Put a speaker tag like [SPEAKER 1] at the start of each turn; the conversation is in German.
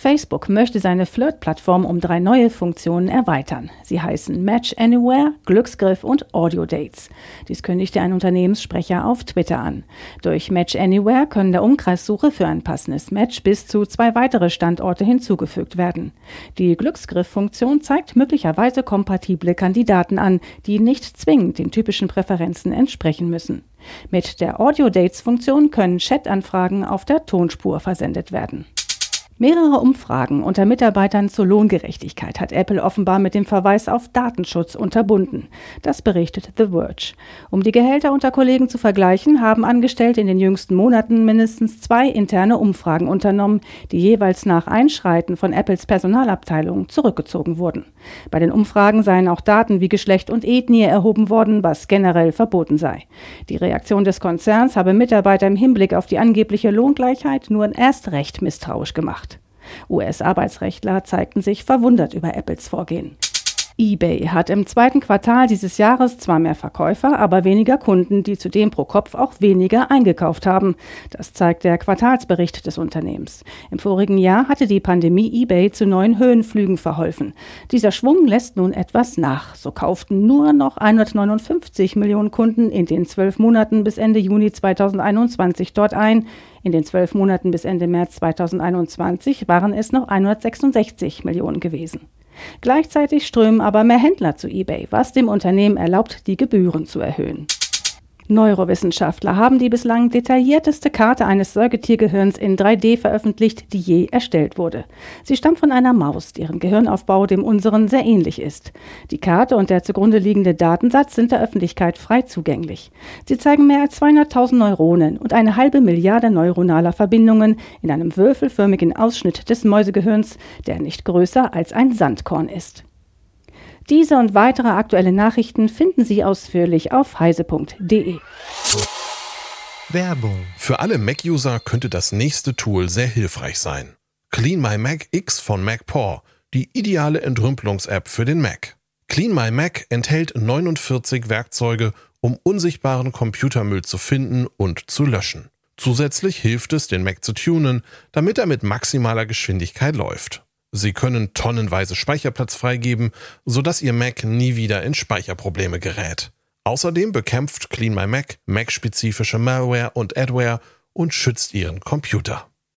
[SPEAKER 1] Facebook möchte seine Flirt-Plattform um drei neue Funktionen erweitern. Sie heißen Match Anywhere, Glücksgriff und Audio Dates. Dies kündigte ein Unternehmenssprecher auf Twitter an. Durch Match Anywhere können der Umkreissuche für ein passendes Match bis zu zwei weitere Standorte hinzugefügt werden. Die Glücksgriff-Funktion zeigt möglicherweise kompatible Kandidaten an, die nicht zwingend den typischen Präferenzen entsprechen müssen. Mit der Audio Dates-Funktion können Chat-Anfragen auf der Tonspur versendet werden. Mehrere Umfragen unter Mitarbeitern zur Lohngerechtigkeit hat Apple offenbar mit dem Verweis auf Datenschutz unterbunden. Das berichtet The Verge. Um die Gehälter unter Kollegen zu vergleichen, haben Angestellte in den jüngsten Monaten mindestens zwei interne Umfragen unternommen, die jeweils nach Einschreiten von Apples Personalabteilung zurückgezogen wurden. Bei den Umfragen seien auch Daten wie Geschlecht und Ethnie erhoben worden, was generell verboten sei. Die Reaktion des Konzerns habe Mitarbeiter im Hinblick auf die angebliche Lohngleichheit nur erst recht misstrauisch gemacht. US-Arbeitsrechtler zeigten sich verwundert über Apples Vorgehen eBay hat im zweiten Quartal dieses Jahres zwar mehr Verkäufer, aber weniger Kunden, die zudem pro Kopf auch weniger eingekauft haben. Das zeigt der Quartalsbericht des Unternehmens. Im vorigen Jahr hatte die Pandemie eBay zu neuen Höhenflügen verholfen. Dieser Schwung lässt nun etwas nach. So kauften nur noch 159 Millionen Kunden in den zwölf Monaten bis Ende Juni 2021 dort ein. In den zwölf Monaten bis Ende März 2021 waren es noch 166 Millionen gewesen. Gleichzeitig strömen aber mehr Händler zu eBay, was dem Unternehmen erlaubt, die Gebühren zu erhöhen. Neurowissenschaftler haben die bislang detaillierteste Karte eines Säugetiergehirns in 3D veröffentlicht, die je erstellt wurde. Sie stammt von einer Maus, deren Gehirnaufbau dem unseren sehr ähnlich ist. Die Karte und der zugrunde liegende Datensatz sind der Öffentlichkeit frei zugänglich. Sie zeigen mehr als 200.000 Neuronen und eine halbe Milliarde neuronaler Verbindungen in einem würfelförmigen Ausschnitt des Mäusegehirns, der nicht größer als ein Sandkorn ist. Diese und weitere aktuelle Nachrichten finden Sie ausführlich auf heise.de.
[SPEAKER 2] Werbung. Für alle Mac-User könnte das nächste Tool sehr hilfreich sein. Clean My Mac X von MacPaw, die ideale Entrümpelungs-App für den Mac. Clean My Mac enthält 49 Werkzeuge, um unsichtbaren Computermüll zu finden und zu löschen. Zusätzlich hilft es, den Mac zu tunen, damit er mit maximaler Geschwindigkeit läuft. Sie können tonnenweise Speicherplatz freigeben, sodass Ihr Mac nie wieder in Speicherprobleme gerät. Außerdem bekämpft Clean My Mac Mac-spezifische Malware und Adware und schützt Ihren Computer.